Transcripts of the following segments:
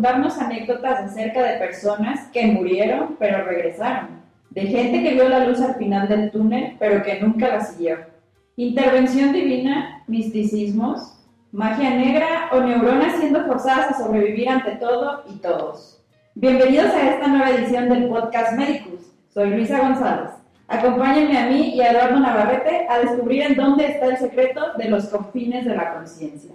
contarnos anécdotas acerca de personas que murieron pero regresaron, de gente que vio la luz al final del túnel pero que nunca la siguió. Intervención divina, misticismos, magia negra o neuronas siendo forzadas a sobrevivir ante todo y todos. Bienvenidos a esta nueva edición del podcast Medicus. Soy Luisa González. Acompáñenme a mí y a Eduardo Navarrete a descubrir en dónde está el secreto de los confines de la conciencia.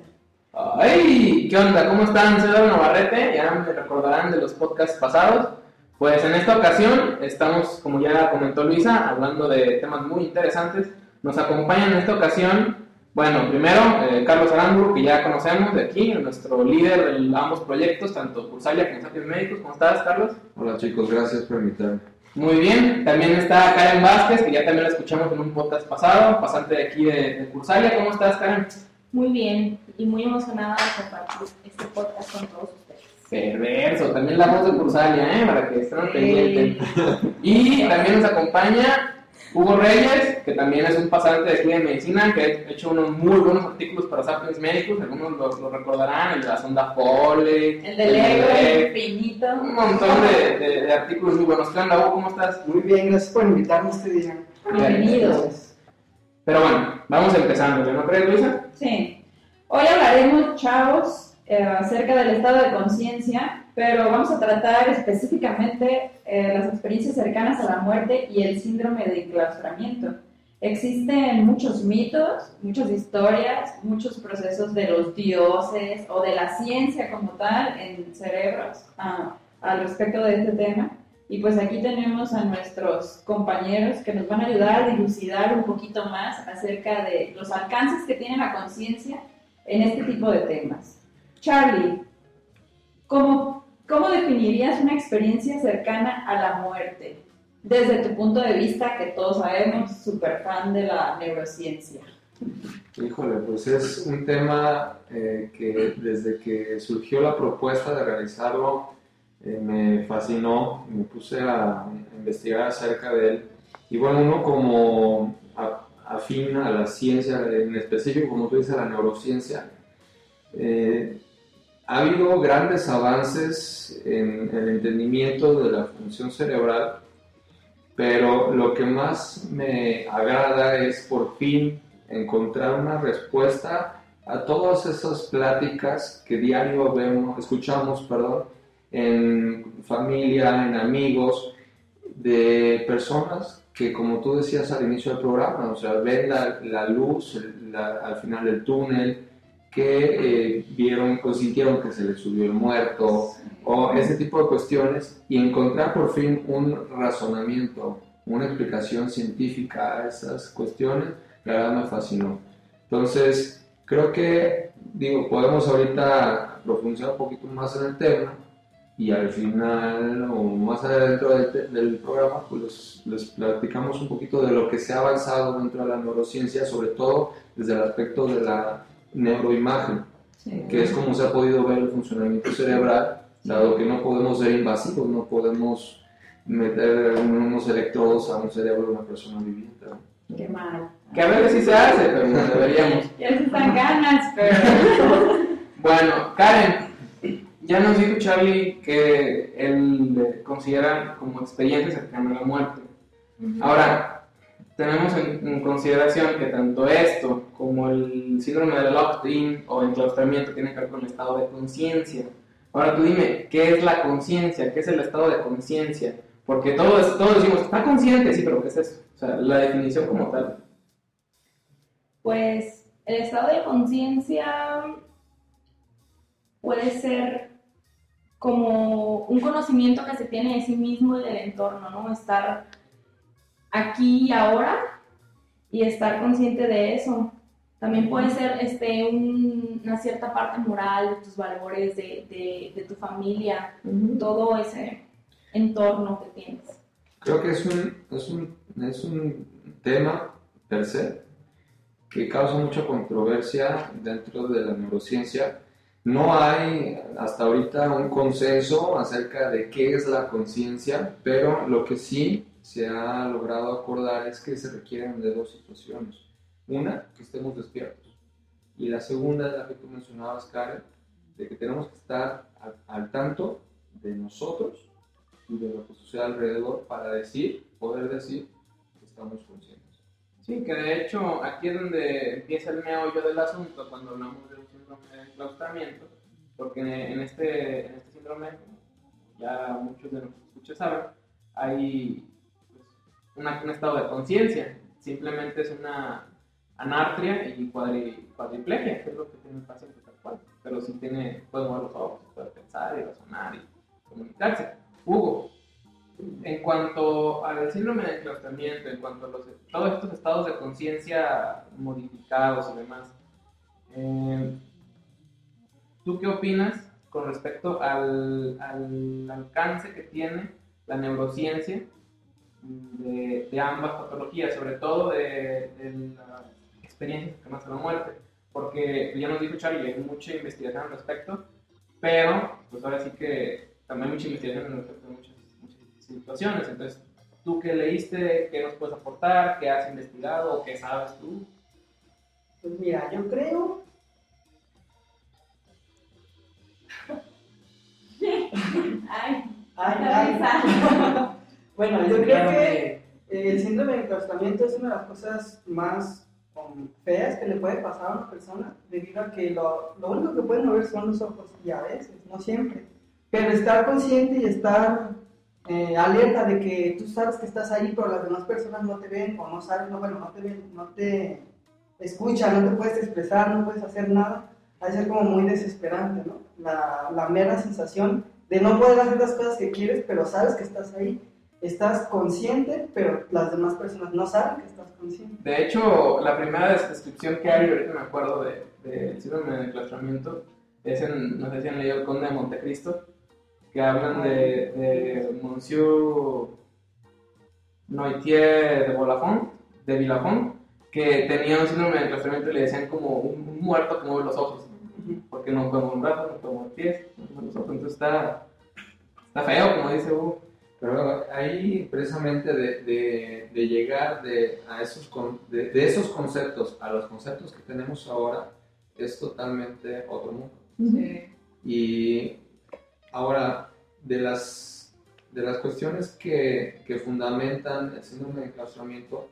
¡Ay! ¿Qué onda? ¿Cómo están? Soy Eduardo Navarrete, ya me recordarán de los podcasts pasados. Pues en esta ocasión estamos, como ya comentó Luisa, hablando de temas muy interesantes. Nos acompaña en esta ocasión, bueno, primero eh, Carlos Aramburu, que ya conocemos de aquí, nuestro líder de ambos proyectos, tanto Cursalia como Sapiens Médicos. ¿Cómo estás, Carlos? Hola chicos, gracias por invitarme. Muy bien, también está Karen Vázquez, que ya también la escuchamos en un podcast pasado, pasante de aquí de, de Cursalia. ¿Cómo estás, Karen? Muy bien, y muy emocionada de compartir este podcast con todos ustedes. Perverso, también la voz de Cursalia, ¿eh? Para que estén pendientes. Y también nos acompaña Hugo Reyes, que también es un pasante de aquí de medicina, que ha hecho unos muy buenos artículos para Sapiens Médicos, algunos lo, lo recordarán, el de la sonda Foley, El del ego, el infinito. un montón de, de- de artículos muy buenos. ¿Qué onda, Hugo? ¿Cómo estás? Muy bien, gracias por invitarme este día. Bienvenidos. Pero bueno, vamos empezando, ¿no crees, Luisa? Sí. Hoy hablaremos, chavos, eh, acerca del estado de conciencia, pero vamos a tratar específicamente eh, las experiencias cercanas a la muerte y el síndrome de enclaustramiento. Existen muchos mitos, muchas historias, muchos procesos de los dioses o de la ciencia como tal en cerebros ah, al respecto de este tema. Y pues aquí tenemos a nuestros compañeros que nos van a ayudar a dilucidar un poquito más acerca de los alcances que tiene la conciencia en este tipo de temas. Charlie, ¿cómo, ¿cómo definirías una experiencia cercana a la muerte? Desde tu punto de vista, que todos sabemos, súper fan de la neurociencia. Híjole, pues es un tema eh, que desde que surgió la propuesta de realizarlo eh, me fascinó, me puse a investigar acerca de él. Y bueno, uno como afín a la ciencia, en específico, como tú dices, a la neurociencia, eh, ha habido grandes avances en el entendimiento de la función cerebral, pero lo que más me agrada es por fin encontrar una respuesta a todas esas pláticas que diario vemos, escuchamos, perdón, en familia, en amigos, de personas que, como tú decías al inicio del programa, o sea, ven la, la luz la- al final del túnel, que eh, vieron o sintieron que se les subió el muerto, o ese tipo de cuestiones, y encontrar por fin un razonamiento, una explicación científica a esas cuestiones, la verdad me fascinó. Entonces, creo que, digo, podemos ahorita profundizar un poquito más en el tema y al final o más adentro del, del programa, pues les, les platicamos un poquito de lo que se ha avanzado dentro de la neurociencia, sobre todo desde el aspecto de la neuroimagen, que es como se ha podido ver el funcionamiento cerebral, dado que no podemos ser invasivos, no podemos meter unos electrodos a un cerebro de una persona viviente. ¿no? Qué mal. Que a veces sí se hace, pero no deberíamos. Ya se están ganas, pero... Bueno, Karen, ya nos dijo Charlie que él considera como experiencia cercana a la muerte. Ahora, tenemos en, en consideración que tanto esto como el síndrome de locked-in o enclaustramiento tienen que ver con el estado de conciencia. Ahora tú dime, ¿qué es la conciencia? ¿Qué es el estado de conciencia? Porque todos, todos decimos, está consciente, sí, pero ¿qué es eso? O sea, la definición como tal. Pues el estado de conciencia puede ser como un conocimiento que se tiene de sí mismo y del entorno, ¿no? Estar aquí y ahora y estar consciente de eso. También puede ser este, un- una cierta parte moral de tus valores, de, de- de tu familia, todo ese entorno que tienes. Creo que es un, es un, es un tema per se que causa mucha controversia dentro de la neurociencia. No hay hasta ahorita un consenso acerca de qué es la conciencia, pero lo que sí se ha logrado acordar es que se requieren de dos situaciones. Una, que estemos despiertos. Y la segunda es la que tú mencionabas, Karen, de que tenemos que estar al, tanto de nosotros y de lo que sucede alrededor para decir, poder decir que estamos conscientes. Sí, que de hecho aquí es donde empieza el meollo del asunto cuando hablamos de enclaustramiento, porque en este, en este síndrome, ya muchos de nuestros escuchas saben, hay pues, un estado de conciencia, simplemente es una anartria y cuadri, cuadriplegia, que es lo que tiene el paciente tal cual, pero sí tiene, puede mover los ojos, puede pensar y razonar y comunicarse. Hugo, en cuanto al síndrome de enclaustramiento, en cuanto a los, todos estos estados de conciencia modificados y demás, eh, ¿tú qué opinas con respecto al, al alcance que tiene la neurociencia de, de ambas patologías, sobre todo de, de las experiencias cercanas a la muerte? Porque ya nos dijo Charlie, hay mucha investigación al respecto, pero pues ahora sí que también hay mucha investigación al respecto de muchas, muchas situaciones. Entonces, ¿tú qué leíste? ¿Qué nos puedes aportar? ¿Qué has investigado? ¿O qué sabes tú? Pues mira, yo creo. Ay, Ay, ay. Bueno, yo creo que eh, el síndrome de enclaustramiento es una de las cosas más um, feas que le puede pasar a una persona, debido a que lo, lo único que pueden mover son los ojos, y a veces, no siempre. Pero estar consciente y estar eh, alerta de que tú sabes que estás ahí, pero las demás personas no te ven, o no saben, no, bueno, no te ven, no te escuchan, no te puedes expresar, no puedes hacer nada, ha de ser como muy desesperante, ¿no? La, mera sensación de no poder hacer las cosas que quieres, pero sabes que estás ahí estás consciente, pero las demás personas no saben que estás consciente. De hecho, la primera des- descripción que hay, ahorita me acuerdo de, de síndrome de enclaustramiento, es en, no sé si han leído El Conde de Montecristo, que hablan de, Monsieur Noitier de Bolafón, de Villafón, que tenía un síndrome de enclaustramiento y le decían como un muerto que mueve los ojos, porque no puede mover brazos, no los ojos, entonces está, está feo, como dice Hugo. Pero ahí precisamente de, de- de llegar de, a esos, con- de, de esos conceptos a los conceptos que tenemos ahora es totalmente otro mundo. Sí. Y ahora, de las, de las cuestiones que, que fundamentan el síndrome de enclaustramiento,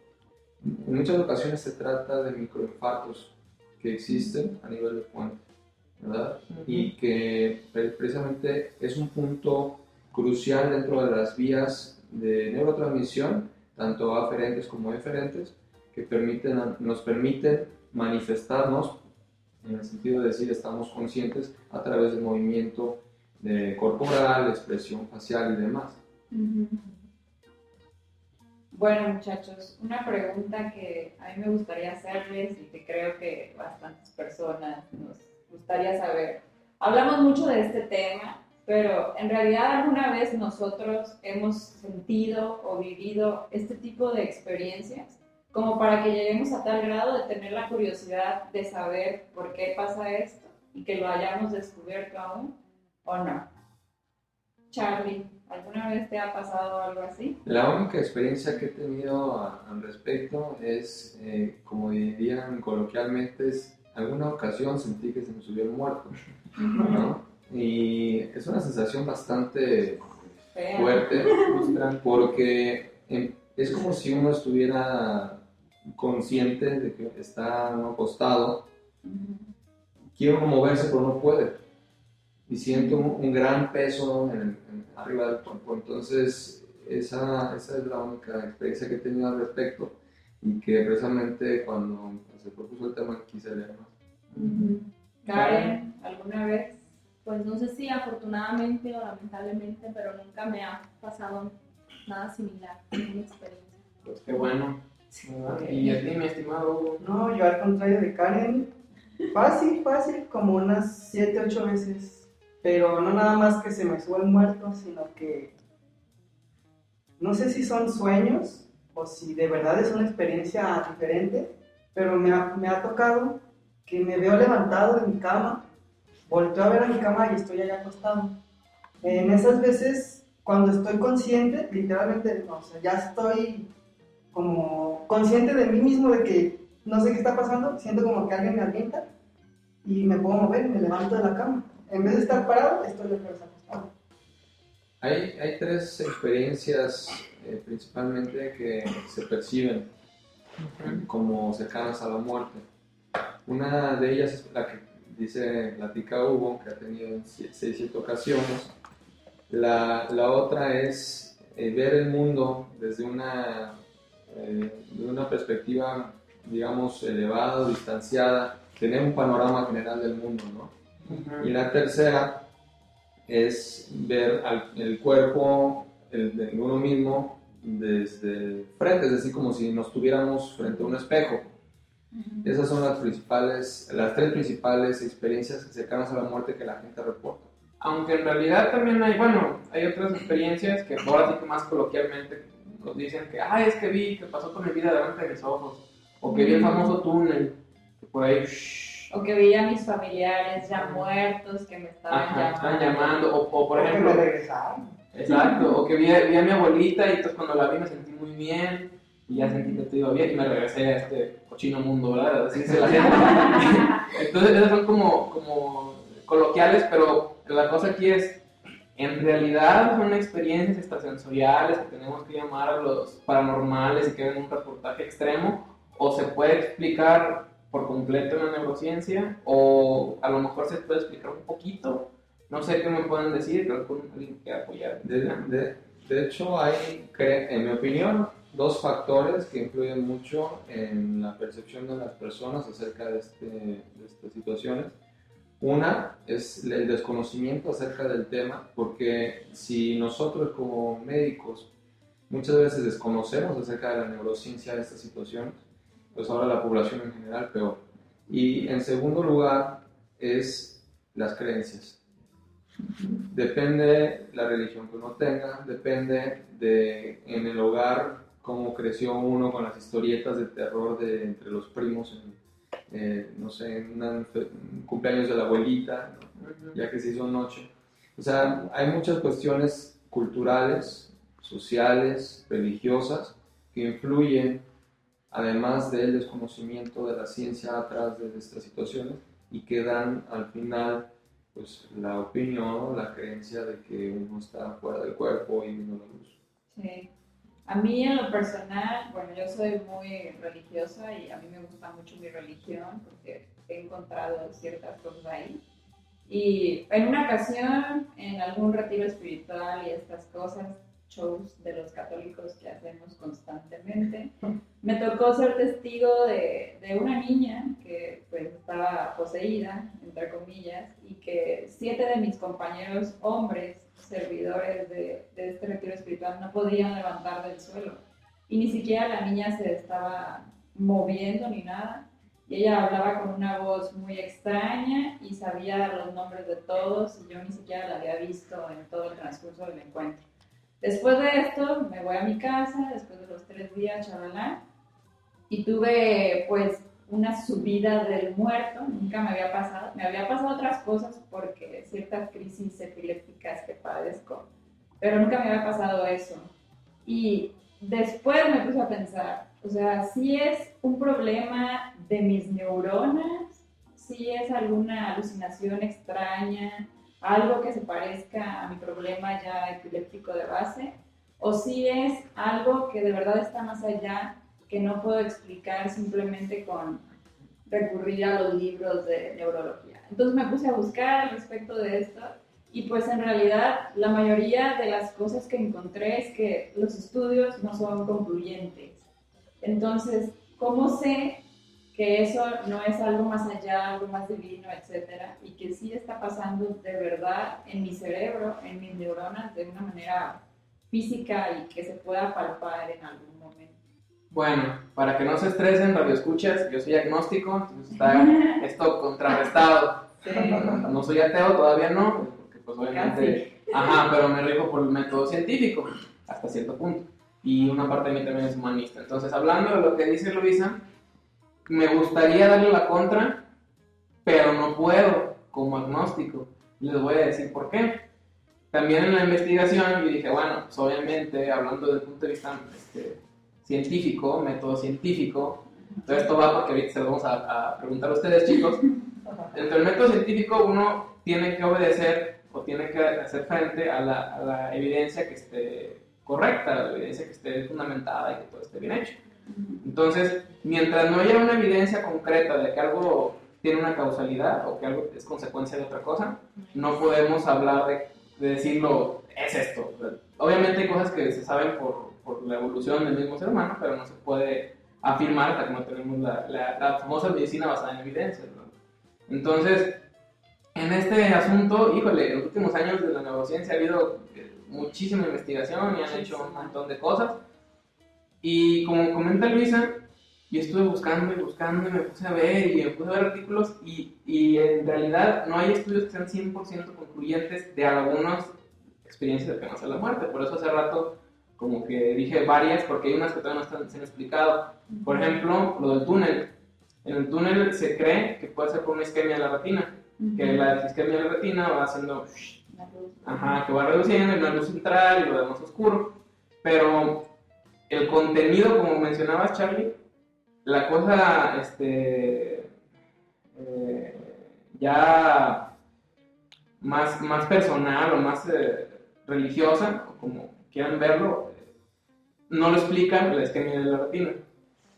en muchas ocasiones se trata de microinfartos que existen a nivel de puente, ¿verdad? y que pre- precisamente es un punto crucial dentro de las vías de neurotransmisión, tanto aferentes como eferentes, que permiten, nos permiten manifestarnos en el sentido de decir estamos conscientes a través del movimiento de corporal, expresión facial y demás. Bueno, muchachos, una pregunta que a mí me gustaría hacerles y que creo que bastantes personas nos gustaría saber. Hablamos mucho de este tema, pero en realidad alguna vez nosotros hemos sentido o vivido este tipo de experiencias como para que lleguemos a tal grado de tener la curiosidad de saber por qué pasa esto y que lo hayamos descubierto aún o no. Charlie, ¿alguna vez te ha pasado algo así? La única experiencia que he tenido al respecto es, eh, como dirían coloquialmente, es alguna ocasión sentí que se me subió el muerto, ¿no? Y es una sensación bastante Fea. fuerte, porque eh, es como si uno estuviera consciente de que está acostado, uno moverse pero no puede, y siente un, gran peso en el- en- arriba del cuerpo, entonces esa, esa es la única experiencia que he tenido al respecto y que precisamente cuando se propuso el tema quise leer más. Ujú. Karen, ¿alguna vez? Pues no sé si afortunadamente o lamentablemente, pero nunca me ha pasado nada similar, ninguna experiencia. Pues qué bueno. ¿verdad? Y a ti, mi estimado Hugo. No, yo al contrario de Karen, fácil, fácil, como unas 7, 8 veces. Pero no nada más que se me suba el muerto, sino que no sé si son sueños o si de verdad es una experiencia diferente, pero me ha, me ha tocado que me veo levantado de mi cama, volteo a ver a mi cama y estoy allá acostado. En esas veces, cuando estoy consciente, literalmente, o sea, ya estoy como consciente de mí mismo, de que no sé qué está pasando, siento como que alguien me alienta y me puedo mover, me levanto de la cama. En vez de estar parado, estoy de acostado. Hay, hay tres experiencias eh, principalmente que se perciben como cercanas a la muerte. Una de ellas es la que dice, platica Hugo, que ha tenido en 6-7 ocasiones. La, la, otra es eh, ver el mundo desde una, eh, de una perspectiva, digamos, elevada, distanciada, tener un panorama general del mundo, ¿no? Y la tercera es ver al, el cuerpo el, de uno mismo desde frente, es decir, como si nos tuviéramos frente a un espejo. Esas son las principales, las tres principales experiencias cercanas a la muerte que la gente reporta. Aunque en realidad también hay, bueno, hay otras experiencias que ahora sí que más coloquialmente nos dicen que, ay, es que vi que pasó con mi vida delante de mis ojos, o que vi el famoso túnel, que por ahí, o que vi a mis familiares ya muertos que me estaban Ajá, llamando. están llamando, o, o por ejemplo, me regresaron. exacto, o que vi, vi a mi abuelita y entonces cuando la vi me sentí muy bien, y ya sentí que todo iba bien y me regresé a este cochino mundo, ¿verdad? Así dice la gente. Entonces esas son como, como coloquiales, pero la cosa aquí es, en realidad son experiencias extrasensoriales que tenemos que llamar a los paranormales y que ven un reportaje extremo, o se puede explicar por completo la neurociencia, o a lo mejor se puede explicar un poquito. No sé qué me pueden decir, creo que alguien que apoyar. De, de, de hecho, hay, en mi opinión, dos factores que influyen mucho en la percepción de las personas acerca de, este, de estas situaciones. Una es el desconocimiento acerca del tema, porque si nosotros como médicos muchas veces desconocemos acerca de la neurociencia de estas situaciones, pues ahora la población en general peor. Y en segundo lugar es las creencias. Depende la religión que uno tenga, depende de en el hogar cómo creció uno con las historietas de terror de entre los primos, en, eh, no sé, en un cumpleaños de la abuelita, ¿no? ya que se hizo noche. O sea, hay muchas cuestiones culturales, sociales, religiosas, que influyen, además del desconocimiento de la ciencia atrás de estas situaciones, y que dan al final pues, la opinión la creencia de que uno está fuera del cuerpo y viendo la luz. Sí. A mí en lo personal, bueno, yo soy muy religiosa y a mí me gusta mucho mi religión porque he encontrado ciertas cosas ahí. Y en una ocasión, en algún retiro espiritual y estas cosas, shows de los católicos que hacemos constantemente, me tocó ser testigo de, de una niña que pues estaba poseída, entre comillas, y que siete de mis compañeros hombres servidores de, de este retiro espiritual no podían levantar del suelo. Y ni siquiera la niña se estaba moviendo ni nada. Y ella hablaba con una voz muy extraña y sabía los nombres de todos y yo ni siquiera la había visto en todo el transcurso del encuentro. Después de esto me voy a mi casa, después de los tres días, chavalá, y tuve pues una subida del muerto, nunca me había pasado. Me había pasado otras cosas porque ciertas crisis epilépticas que padezco, pero nunca me había pasado eso. Y después me puse a pensar, o sea, si es un problema de mis neuronas, si es alguna alucinación extraña, algo que se parezca a mi problema ya epiléptico de base, o si es algo que de verdad está más allá que no puedo explicar simplemente con recurrir a los libros de neurología. Entonces me puse a buscar al respecto de esto y pues en realidad la mayoría de las cosas que encontré es que los estudios no son concluyentes. Entonces, ¿cómo sé que eso no es algo más allá, algo más divino, etcétera? Y que sí está pasando de verdad en mi cerebro, en mis neuronas, de una manera física y que se pueda palpar en algún momento. Bueno, para que no se estresen, radio escuchas, yo soy agnóstico, entonces está esto contrarrestado. No soy ateo, todavía no, porque pues obviamente, ajá, pero me rijo por el método científico, hasta cierto punto. Y una parte de mí también es humanista. Entonces, hablando de lo que dice Luisa, me gustaría darle la contra, pero no puedo como agnóstico. Les voy a decir por qué. También en la investigación yo dije, bueno, pues obviamente, hablando desde el punto de vista este, científico, método científico, entonces esto va porque ahorita se lo vamos a, a preguntar a ustedes, chicos. Dentro del método científico uno tiene que obedecer o tiene que hacer frente a la, a la evidencia que esté correcta, la evidencia que esté fundamentada y que todo esté bien hecho. Entonces, mientras no haya una evidencia concreta de que algo tiene una causalidad o que algo es consecuencia de otra cosa, no podemos hablar de, de decirlo, es esto. Obviamente hay cosas que se saben por, por, la evolución del mismo ser humano, pero no se puede afirmar hasta que no tenemos la, la, la famosa medicina basada en evidencias. ¿no? Entonces, en este asunto, híjole, en los últimos años de la neurociencia ha habido eh, muchísima investigación y han hecho un montón de cosas. Y como comenta Luisa, yo estuve buscando y buscando y me puse a ver y me puse a ver artículos y, y en realidad no hay estudios que sean 100% concluyentes de algunas experiencias cercanas a la muerte. Por eso hace rato como que dije varias porque hay unas que todavía no están, se han explicado. Por ejemplo, lo del túnel. En el túnel se cree que puede ser por una isquemia de la retina, que la isquemia de la retina va haciendo, ajá, que va reduciendo y la luz central y lo demás oscuro. Pero el contenido, como mencionabas, Charlie, la cosa, este, eh, ya más, más personal o más eh, religiosa, como quieran verlo, no lo explica la isquemia de la retina.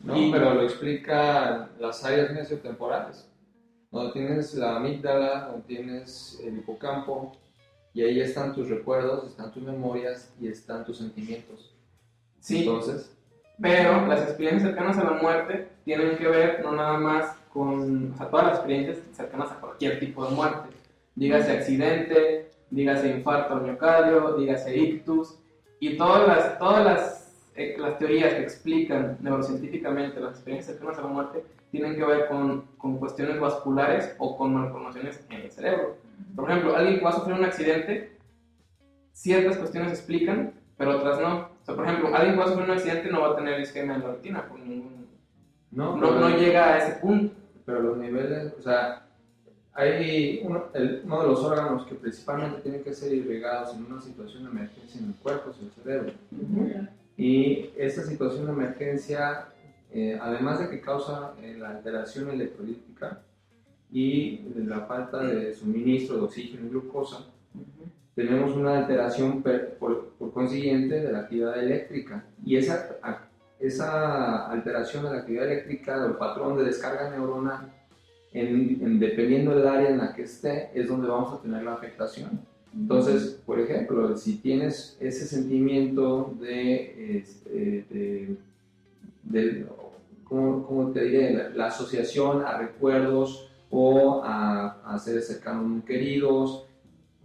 No, Y- pero lo explica las áreas mesiotemporales, donde tienes la amígdala, donde tienes el hipocampo, y ahí están tus recuerdos, están tus memorias y están tus sentimientos. Sí, Entonces, pero las experiencias cercanas a la muerte tienen que ver no nada más con, o sea, todas las experiencias cercanas a cualquier tipo de muerte. Dígase accidente, dígase infarto al miocardio, dígase ictus, y todas las, todas las, eh, las teorías que explican neurocientíficamente las experiencias cercanas a la muerte tienen que ver con, con cuestiones vasculares o con malformaciones en el cerebro. Por ejemplo, alguien que va a sufrir un accidente, ciertas cuestiones se explican, pero otras no. O sea, por ejemplo, alguien que va a sufrir un accidente no va a tener isquemia en la retina, por ningún- no, no, no llega a ese punto. pero los niveles, o sea, hay uno, el- uno de los órganos que principalmente tienen que ser irrigados en una situación de emergencia en el cuerpo es el cerebro. Y esta situación de emergencia, eh, además de que causa eh, la alteración electrolítica y la falta de suministro de oxígeno y glucosa, tenemos una alteración per- por, por consiguiente de la actividad eléctrica. Y esa, esa alteración de la actividad eléctrica, del patrón de descarga neuronal, en, en- dependiendo del área en la que esté, es donde vamos a tener la afectación. Entonces, por ejemplo, si tienes ese sentimiento de, este, de, de- ¿cómo, cómo te diré? La, la asociación a recuerdos o a, a seres cercanos muy queridos,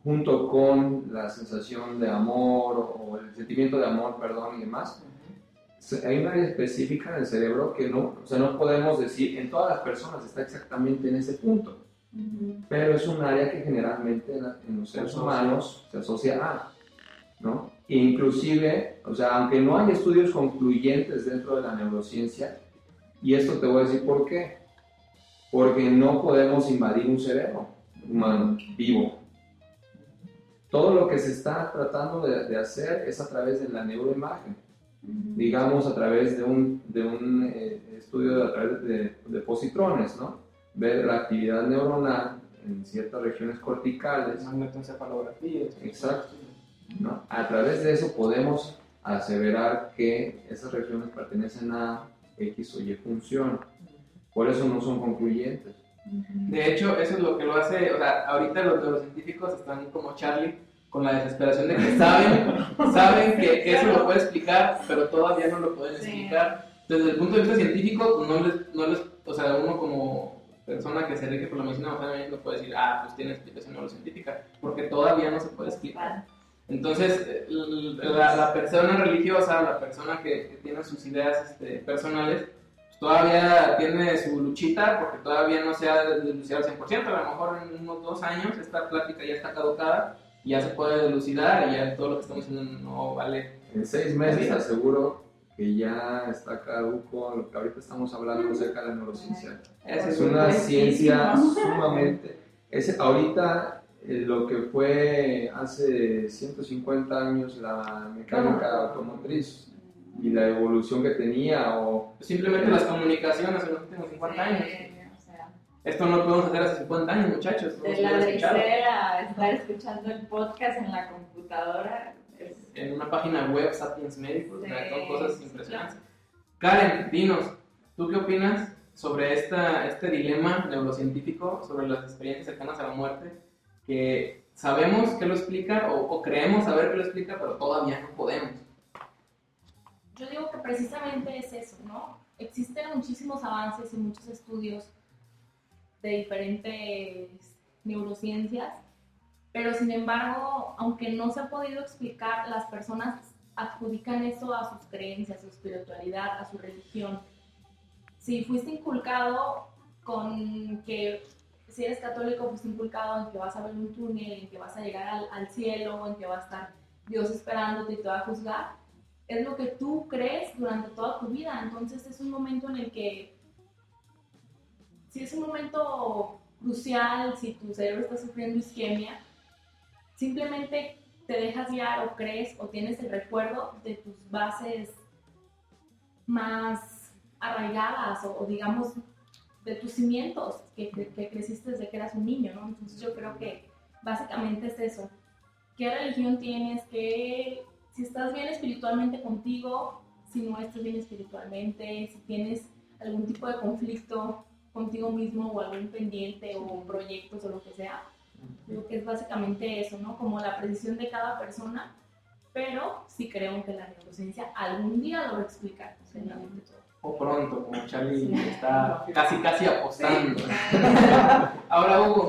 junto con la sensación de amor o el sentimiento de amor, perdón, y demás, hay una área específica en el cerebro que no, o sea, no podemos decir, en todas las personas está exactamente en ese punto pero es un área que generalmente en, los seres humanos se asocia a, ¿no? E inclusive, o sea, aunque no hay estudios concluyentes dentro de la neurociencia, y esto te voy a decir por qué, porque no podemos invadir un cerebro humano vivo. Todo lo que se está tratando de, de hacer es a través de la neuroimagen, digamos a través de un, de un eh, estudio a través de, de positrones, ¿no? ver la actividad neuronal en ciertas regiones corticales. Magnetoencefalografía. Exacto. ¿no? A través de eso podemos aseverar que esas regiones pertenecen a X o Y función. Por eso no son concluyentes. De hecho, eso es lo que lo hace, o sea, ahorita los neurocientíficos están como Charlie con la desesperación de que saben, saben que, que eso lo puede explicar, pero todavía no lo pueden explicar. Desde el punto de vista científico, pues no les, no les, o sea, uno como persona que se rige por la medicina no puede decir, ah, pues tiene explicación neurocientífica, porque todavía no se puede explicar. Entonces, la, la persona religiosa, la persona que, que tiene sus ideas este, personales, todavía tiene su luchita porque todavía no se ha delucidado al 100%. A lo mejor en unos dos años esta plática ya está caducada y ya se puede delucidar y ya todo lo que estamos diciendo no vale. En seis meses te aseguro que ya está caduco lo que ahorita estamos hablando acerca de la neurociencia. Es es una un- ciencia sumamente... Es, ahorita eh, lo que fue hace 150 años la mecánica automotriz y la evolución que tenía o simplemente las comunicaciones en los últimos 50 años. Esto no lo podemos hacer hace 50 años, muchachos. De la puede escuchar. tercera a estar escuchando el podcast en la computadora. es- En una página web, Sapiens Médicos, Sí, son cosas impresionantes. Karen, dinos, ¿tú qué opinas sobre esta, este dilema neurocientífico sobre las experiencias cercanas a la muerte? Que sabemos que lo explica o, o creemos saber que lo explica, pero todavía no podemos. Yo digo que precisamente es eso, ¿no? Existen muchísimos avances y muchos estudios de diferentes neurociencias, pero sin embargo, aunque no se ha podido explicar, las personas adjudican eso a sus creencias, a su espiritualidad, a su religión. Si fuiste inculcado con que si eres católico, fuiste inculcado en que vas a ver un túnel, en que vas a llegar al, al cielo, en que va a estar Dios esperándote y te va a juzgar, es lo que tú crees durante toda tu vida. Entonces es un momento en el que, si es un momento crucial, si tu cerebro está sufriendo isquemia, simplemente te dejas guiar o crees o tienes el recuerdo de tus bases más arraigadas o, digamos de tus cimientos que, que, que creciste desde que eras un niño, ¿no? Entonces yo creo que básicamente es eso. ¿Qué religión tienes? ¿Qué, si estás bien espiritualmente contigo, si no estás bien espiritualmente, si tienes algún tipo de conflicto contigo mismo o algún pendiente o proyectos o lo que sea. Creo que es básicamente eso, ¿no? Como la precisión de cada persona, pero sí creo que la neurociencia algún día lo va a explicar, seriamente todo. O pronto, como Charlie está casi, casi apostando. Ahora, Hugo,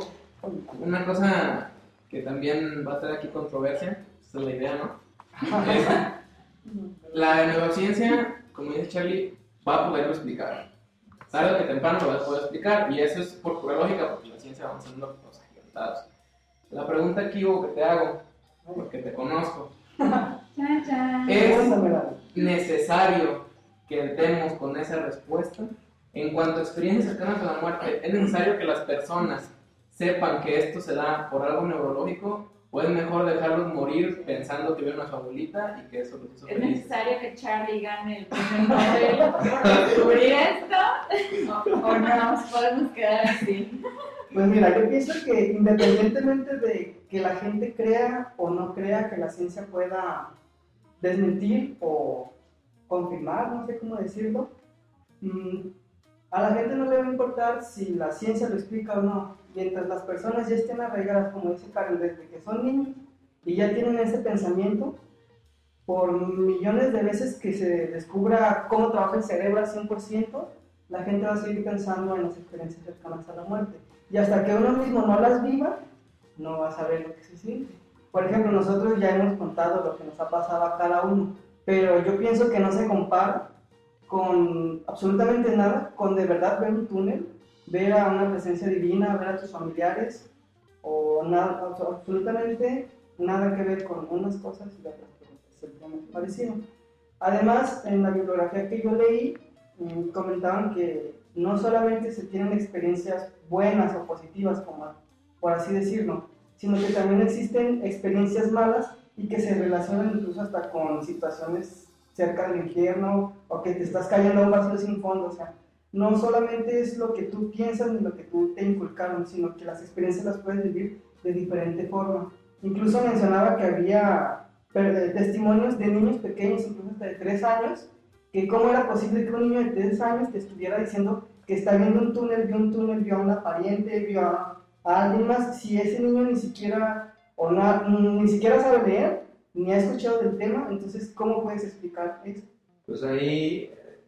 una cosa que también va a tener aquí controversia, esa es la idea, ¿no? La neurociencia, como dice Charlie, va a poderlo explicar. Tarde que temprano lo va a poder explicar, y eso es por pura lógica, porque la ciencia va avanzando los agigantados. La pregunta aquí, Hugo, que te hago, porque te conozco, es necesario que demos con esa respuesta. En cuanto a experiencias cercanas a la muerte, es necesario que las personas sepan que esto se da por algo neurológico, o es mejor dejarlos morir pensando que vieron a su abuelita y que eso los hizo ¿Es felices. necesario que Charlie gane el primer Nobel por descubrir esto? ¿O, o no nos podemos quedar así? Pues mira, yo pienso que independientemente de que la gente crea o no crea que la ciencia pueda desmentir o confirmar, no sé cómo decirlo, mm, a la gente no le va a importar si la ciencia lo explica o no. Mientras las personas ya estén arraigadas, como dice Karen, desde que son niños y ya tienen ese pensamiento, por millones de veces que se descubra cómo trabaja el cerebro al 100%, la gente va a seguir pensando en las experiencias cercanas a la muerte. Y hasta que uno mismo no las viva, no va a saber lo que se siente. Por ejemplo, nosotros ya hemos contado lo que nos ha pasado a cada uno, pero yo pienso que no se compara con absolutamente nada, con de verdad ver un túnel, ver a una presencia divina, ver a tus familiares, o nada, o sea, absolutamente nada que ver con unas cosas y otras, pero es parecido. Además, en la bibliografía que yo leí, mm, comentaban que no solamente se tienen experiencias buenas o positivas, como por así decirlo, sino que también existen experiencias malas y que se relacionan incluso hasta con situaciones cerca del infierno o que te estás cayendo a un vacío sin fondo. O sea, no solamente es lo que tú piensas ni lo que tú te inculcaron, sino que las experiencias las puedes vivir de diferente forma. Incluso mencionaba que había eh, testimonios de niños pequeños, incluso hasta de 3 años, que cómo era posible que un niño de 3 años te estuviera diciendo que está viendo un túnel, vio un túnel, vio a una pariente, vio a, a alguien más, si ese niño ni siquiera, o no, ni siquiera sabe leer, ni ha escuchado del tema, entonces, ¿cómo puedes explicar eso? Pues ahí, eh,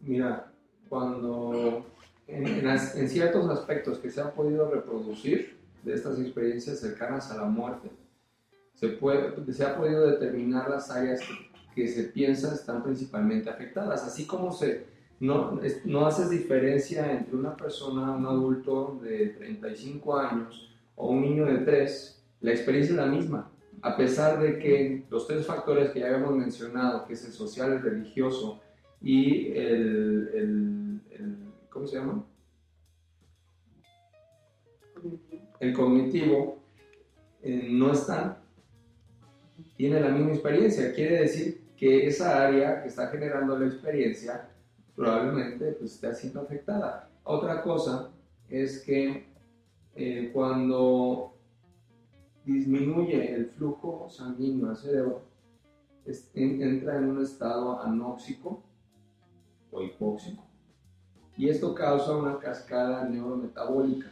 mira, cuando en, en as- en ciertos aspectos que se han podido reproducir de estas experiencias cercanas a la muerte, se, puede, se ha podido determinar las áreas que, que se piensa están principalmente afectadas, así como se, no, no haces diferencia entre una persona, un adulto de 35 años o un niño de 3, la experiencia es la misma, a pesar de que los tres factores que ya habíamos mencionado, que es el social, el religioso y el, el- ¿cómo se llama? El cognitivo, eh, no están, tiene la misma experiencia. Quiere decir que esa área que está generando la experiencia probablemente pues, esté siendo afectada. Otra cosa es que eh, cuando disminuye el flujo sanguíneo al cerebro, entra en un estado anóxico o hipóxico. Y esto causa una cascada neurometabólica.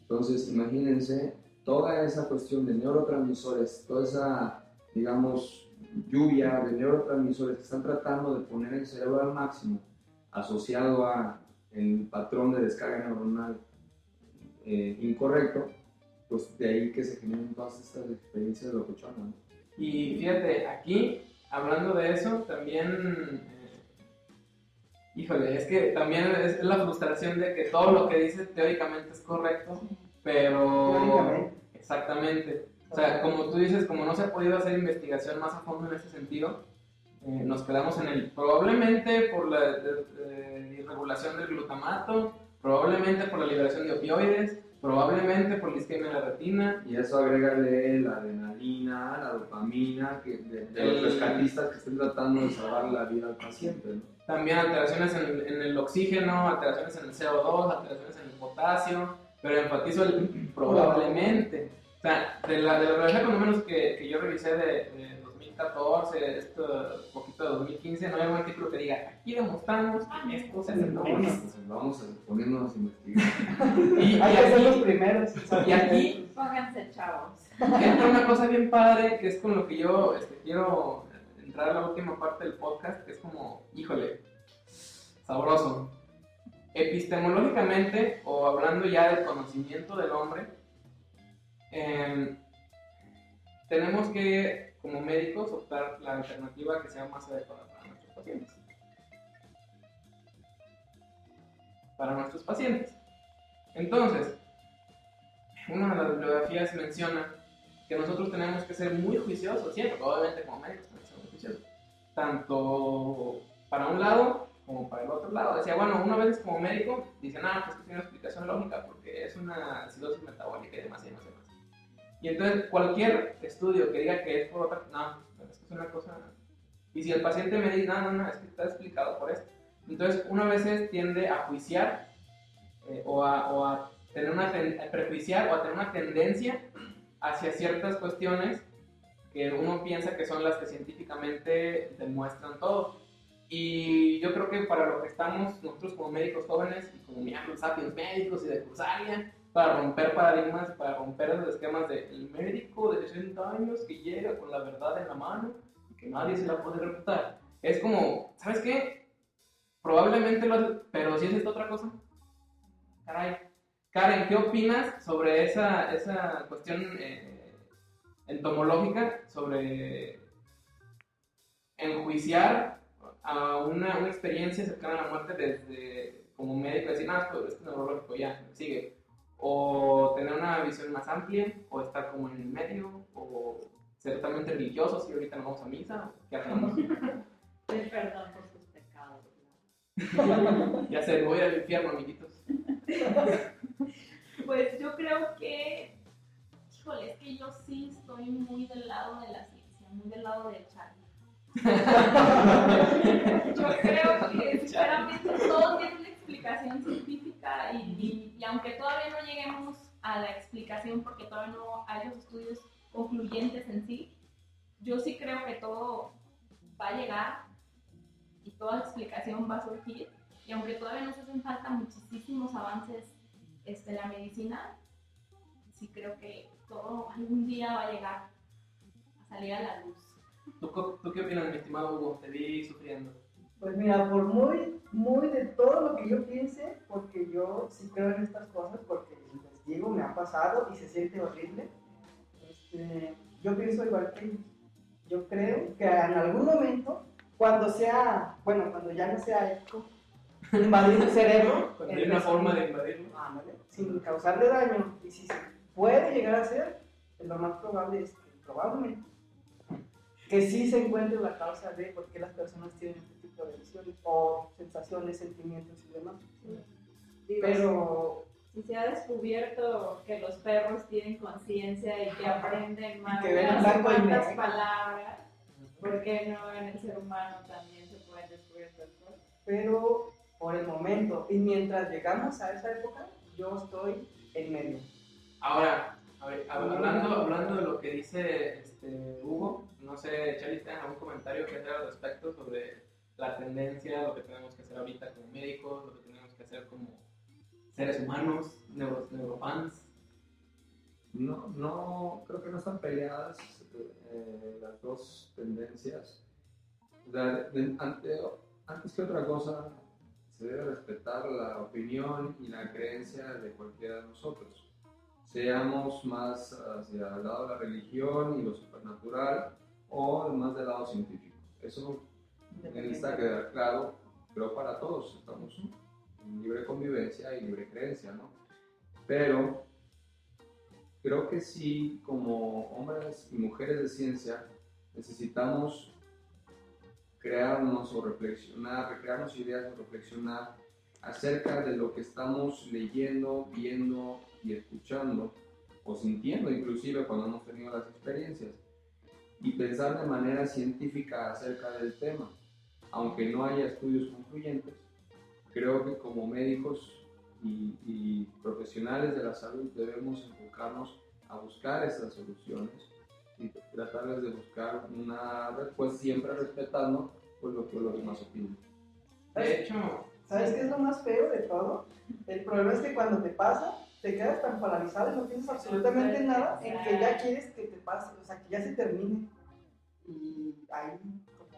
Entonces, imagínense toda esa cuestión de neurotransmisores, toda esa, digamos, lluvia de neurotransmisores que están tratando de poner el cerebro al máximo, asociado a el patrón de descarga neuronal eh, incorrecto, pues de ahí que se generan todas estas experiencias locochonas. ¿no? Y fíjate, aquí, hablando de eso, también, híjole, es que también es la frustración de que todo lo que dices teóricamente es correcto, pero... Teóricamente. Exactamente. O sea, como tú dices, como no se ha podido hacer investigación más a fondo en ese sentido, eh, nos quedamos en el probablemente por la de- de- irregulación del glutamato, probablemente por la liberación de opioides, probablemente por la isquemia de la retina, Y eso agrégale la adrenalina, la dopamina, que de, de los rescatistas que estén tratando de salvar la vida al paciente. ¿no? También alteraciones en el, en el oxígeno, alteraciones en el CO2, alteraciones en el potasio, pero enfatizo el probablemente. O sea, de la, de la cuando menos que, que yo revisé de, de 2014, esto, poquito de 2015, no hay un artículo que diga, aquí demostramos que esto se hace en Bueno, dosis". pues vamos a ponernos a investigar. Y, y Hay que ser los aquí, primeros. y aquí Pónganse chavos. entra una cosa bien padre, que es con lo que yo este, quiero entrar a la última parte del podcast, que es como, híjole, sabroso. Epistemológicamente, o hablando ya del conocimiento del hombre, em, tenemos que, como médicos, optar la alternativa que sea más adecuada para nuestros pacientes. Para nuestros pacientes. Entonces, una de las bibliografías menciona que nosotros tenemos que ser muy juiciosos, siempre, obviamente como médicos tanto para un lado como para el otro lado. Decía, bueno, una vez como médico, dicen, ah, pues que tiene una explicación lógica porque es una acidosis metabólica y demás y no sé más. Y entonces cualquier estudio que diga que es por otra, no, es que es una cosa... Y si el paciente me dice, no, no, no, es que está explicado por esto. Entonces uno a veces tiende a juiciar eh, o, a, o a tener una a prejuiciar o a tener una tendencia hacia ciertas cuestiones que uno piensa que son las que científicamente demuestran todo. Y yo creo que para lo que estamos nosotros como médicos jóvenes y como miembros sapiens médicos y de Cursalia, para romper paradigmas, para romper los esquemas del médico de 60 años que llega con la verdad en la mano y que nadie se la puede refutar. Es como, ¿sabes qué? Probablemente lo pero si es esta otra cosa. Caray. Karen, ¿qué opinas sobre esa, esa cuestión eh, entomológica, sobre enjuiciar a una, una experiencia cercana a la muerte desde como médico, decir, no, esto, esto es neurológico, ya, sigue. O tener una visión más amplia, o estar como en el medio, o ser totalmente religiosos y ahorita nos vamos a misa, ¿qué hacemos? Perdón por sus pecados. ya sé, voy al infierno, amiguitos. Pues yo creo que, híjole, es que yo sí estoy muy del lado de la ciencia, muy del lado de Charlie. yo creo que sinceramente todo tiene una explicación científica y, y- y aunque todavía no lleguemos a la explicación porque todavía no hay los estudios concluyentes en sí, yo sí creo que todo va a llegar y toda explicación va a surgir y aunque todavía nos hacen falta muchísimos avances este, la medicina, sí creo que todo algún día va a llegar a salir a la luz. ¿Tú, tú qué opinas, mi estimado Hugo? Te vi sufriendo. Pues mira, por muy, muy de todo lo que yo piense, porque yo sí creo en estas cosas, porque les digo, me ha pasado y se siente horrible. Este, yo pienso igual que ellos. Yo creo que en algún momento, cuando sea, bueno, cuando ya no sea eco, invadir el cerebro, Cuando hay una forma de invadirlo. Ándale, sin causarle daño, y si se puede llegar a ser, lo más probable es que probablemente que sí se encuentre la causa de por qué las personas tienen este tipo de visiones o sensaciones, sentimientos y demás. Digo, Pero si se ha descubierto que los perros tienen conciencia y que aprenden más que ven negro. palabras, ¿por qué no en el ser humano también se pueden descubrir estas cosas? pero por el momento y mientras llegamos a esa época, yo estoy en medio. Ahora, ver, hablando, hablando de lo que dice este, Hugo, no sé, Charlie, ¿tienes algún comentario que hacer al respecto sobre la tendencia, lo que tenemos que hacer ahorita como médicos, lo que tenemos que hacer como seres humanos, neuro, neurofans? No, no, creo que no están peleadas eh, las dos tendencias. De- ante- antes que otra cosa, se debe respetar la opinión y la creencia de cualquiera de nosotros. Seamos más hacia el lado de la religión y lo supernatural o más del lado científico. Eso necesita quedar claro, pero para todos estamos en libre convivencia y libre creencia, ¿no? Pero creo que sí, como hombres y mujeres de ciencia, necesitamos crearnos o reflexionar, recrearnos ideas o reflexionar acerca de lo que estamos leyendo, viendo y escuchando, o sintiendo inclusive cuando hemos tenido las experiencias, y pensar de manera científica acerca del tema. Aunque no haya estudios concluyentes, creo que como médicos y, profesionales de la salud debemos enfocarnos a buscar esas soluciones y tratarles de buscar una respuesta siempre respetando pues, lo que los demás opinan. De hecho, ¿Sabes qué es lo más feo de todo? El problema es que cuando te pasa, te quedas tan paralizado y no piensas absolutamente nada en que ya quieres que te pase, o sea, que ya se termine. Y ahí, como.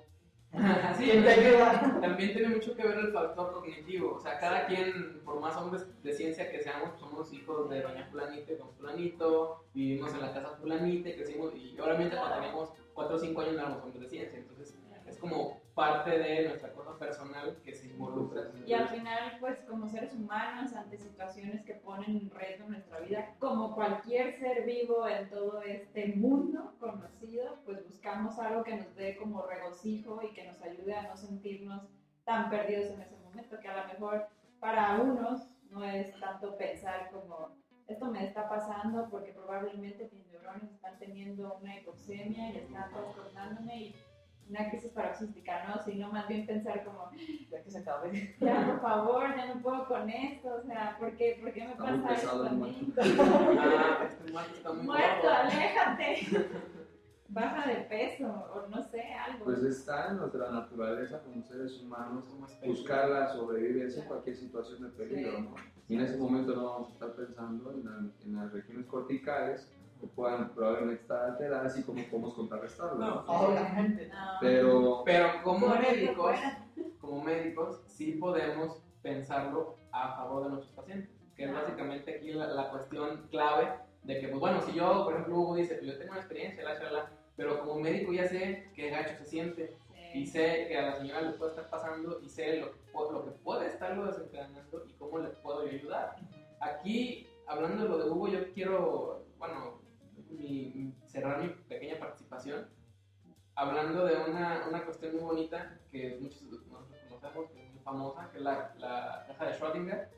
Sí, ¿Quién te ayuda? también tiene mucho que ver el factor cognitivo. O sea, cada quien, por más hombres de ciencia que seamos, somos hijos de doña fulanita y don fulanito, vivimos en la casa fulanita, y crecimos, y obviamente cuando teníamos 4 o 5 años no éramos hombres de ciencia. Entonces, es como parte de nuestra cosa personal que se involucra. Y al final, pues como seres humanos, ante situaciones que ponen en reto nuestra vida, como cualquier ser vivo en todo este mundo conocido, pues buscamos algo que nos dé como regocijo y que nos ayude a no sentirnos tan perdidos en ese momento, que a lo mejor para unos no es tanto pensar como esto me está pasando porque probablemente mis neuronas están teniendo una hipoxemia y están trastornándome y una crisis paroxística, ¿no? Sino más bien pensar como, Ya que se acabe. ya, por favor, ya no puedo con esto, o sea, ¿por qué, por qué me Está pasa esto a mí? Ah, este muerto está muy Muerto, gordo. aléjate. Baja de peso, o no sé, algo. Pues está en nuestra naturaleza como seres humanos buscar la sobrevivencia en cualquier situación de peligro, Sí. ¿no? Y en ese momento no vamos a estar pensando en, la- en las regiones corticales puedan probablemente estar alteradas y cómo podemos contrarrestarlo. ¿no? No. Obviamente. No. Pero Pero como médicos, como médicos, sí podemos pensarlo a favor de nuestros pacientes. Que es básicamente aquí la, la cuestión clave de que, pues bueno, si yo, por ejemplo, Hugo dice, pues yo tengo una experiencia, la, la, pero como médico ya sé qué gacho se siente y Sí. sé que a la señora le puede estar pasando y sé lo lo que puede estarlo desencadenando y cómo le puedo yo ayudar. Aquí, hablando de lo de Hugo, yo quiero, bueno, mi- cerrar mi pequeña participación hablando de una, una cuestión muy bonita que muchos de nosotros conocemos, que es muy famosa, que es la, la caja de Schrödinger,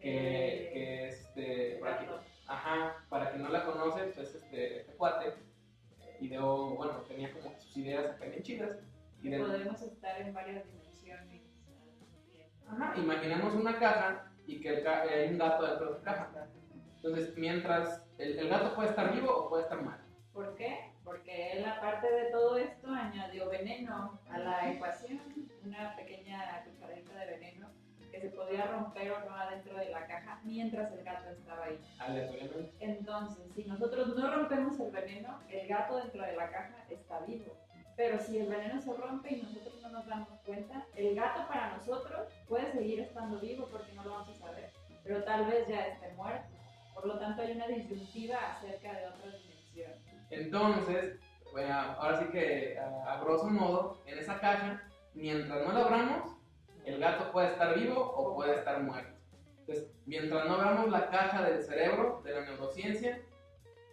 que, que es este, para quien, ajá, para quien no la conoce, pues este, este cuate eh, ideó, bueno, tenía como que sus ideas acá bien chidas. Y de- Podemos estar en varias dimensiones. Ajá, imaginemos una caja y que el ca- hay un gato dentro de esa caja. Entonces, mientras el, el gato puede estar vivo o puede estar muerto. ¿Por qué? Porque él, aparte de todo esto, añadió veneno a la ecuación, una pequeña cucharadita de veneno que se podía romper o no adentro de la caja mientras el gato estaba ahí. aleatoriamente. Entonces, si nosotros no rompemos el veneno, el gato dentro de la caja está vivo. Pero si el veneno se rompe y nosotros no nos damos cuenta, el gato para nosotros puede seguir estando vivo porque no lo vamos a saber, pero tal vez ya esté muerto. Por lo tanto, hay una disyuntiva acerca de otra dimensión. Entonces, bueno, ahora sí que a, grosso modo, en esa caja, mientras no la abramos, el gato puede estar vivo o puede estar muerto. Entonces, mientras no abramos la caja del cerebro, de la neurociencia,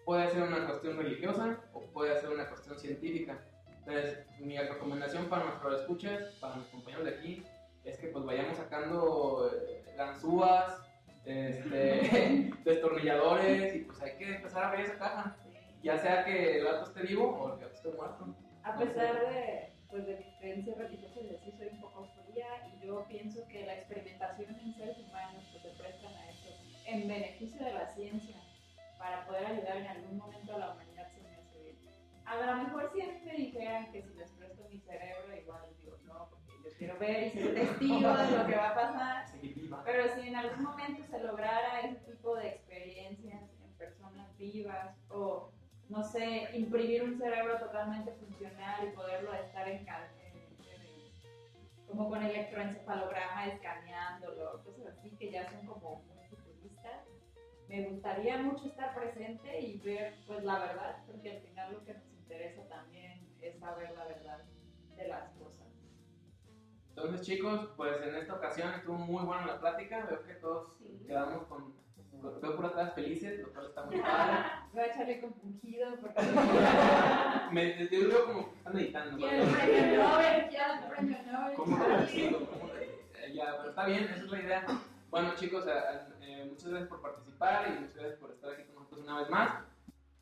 puede ser una cuestión religiosa o puede ser una cuestión científica. Entonces, mi recomendación para nuestros escuchas, para mis compañeros de aquí, es que pues vayamos sacando eh, ganzúas, este, destornilladores y pues hay que empezar a abrir esa caja ya sea que el gato esté vivo o el gato esté muerto. A pesar de, pues, de mis creencias religiosas, y así soy un poco fría y yo pienso que la experimentación en seres humanos pues, se prestan a eso. en beneficio de la ciencia para poder ayudar en algún momento a la humanidad se me hace bien. A lo mejor si a mí me dijeran que si les presto mi cerebro, igual digo no, porque yo quiero ver y ser testigo de lo que va a pasar. Pero si en algún momento lograra ese tipo de experiencias en personas vivas o, no sé, imprimir un cerebro totalmente funcional y poderlo estar en, como con electroencefalograma escaneándolo, cosas así que ya son como muy futuristas. Me gustaría mucho estar presente y ver pues la verdad, porque al final lo que nos interesa también es saber la verdad de las. Entonces, chicos, pues en esta ocasión estuvo muy buena la plática. Veo que todos quedamos con. Veo por atrás felices, lo cual está muy padre. Voy a echarle compungido porque Me, yo veo como que están meditando. quiero el premio Nobel, quiero el premio Nobel. ¿Cómo eh, Ya, pero está bien, esa es la idea. Bueno, chicos, eh, muchas gracias por participar y muchas gracias por estar aquí con nosotros una vez más.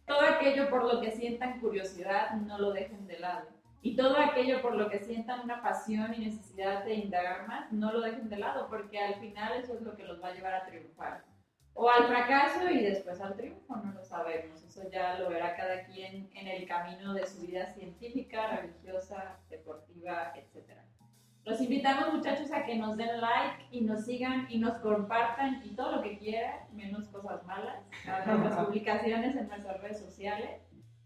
Todo aquello por lo que sientan curiosidad, no lo dejen de lado. Y todo aquello por lo que sientan una pasión y necesidad de indagar más, no lo dejen de lado, porque al final eso es lo que los va a llevar a triunfar. O al fracaso y después al triunfo, no lo sabemos. Eso ya lo verá cada quien en el camino de su vida científica, religiosa, deportiva, etc. Los invitamos muchachos a que nos den like y nos sigan y nos compartan y todo lo que quieran, menos cosas malas, a nuestras publicaciones en nuestras redes sociales,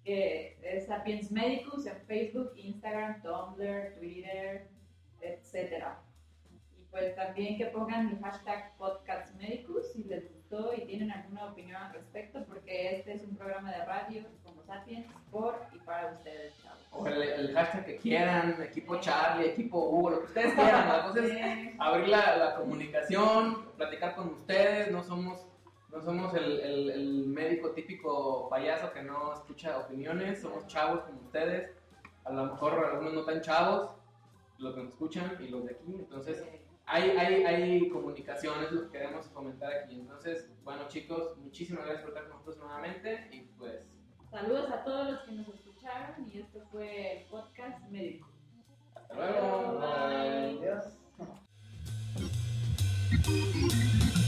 que es Sapiens Medicus en Facebook, Instagram, Tumblr, Twitter, etc. Y pues también que pongan mi hashtag Podcast Medicus si les gustó y tienen alguna opinión al respecto, porque este es un programa de radio como Sapiens por y para ustedes, chavos. O el, el hashtag que quieran, equipo Charlie, equipo Hugo, lo que ustedes quieran. La cosa es abrir la, la comunicación, platicar con ustedes, no somos, no somos el, el- el médico típico payaso que no escucha opiniones, somos chavos como ustedes, a lo mejor algunos no tan chavos, los que nos escuchan y los de aquí, entonces hay, hay, hay comunicación, es lo que queremos comentar aquí, entonces, bueno chicos, muchísimas gracias por estar con nosotros nuevamente y pues Saludos a todos los que nos escucharon y esto fue el podcast médico. hasta luego. Bye. Adiós.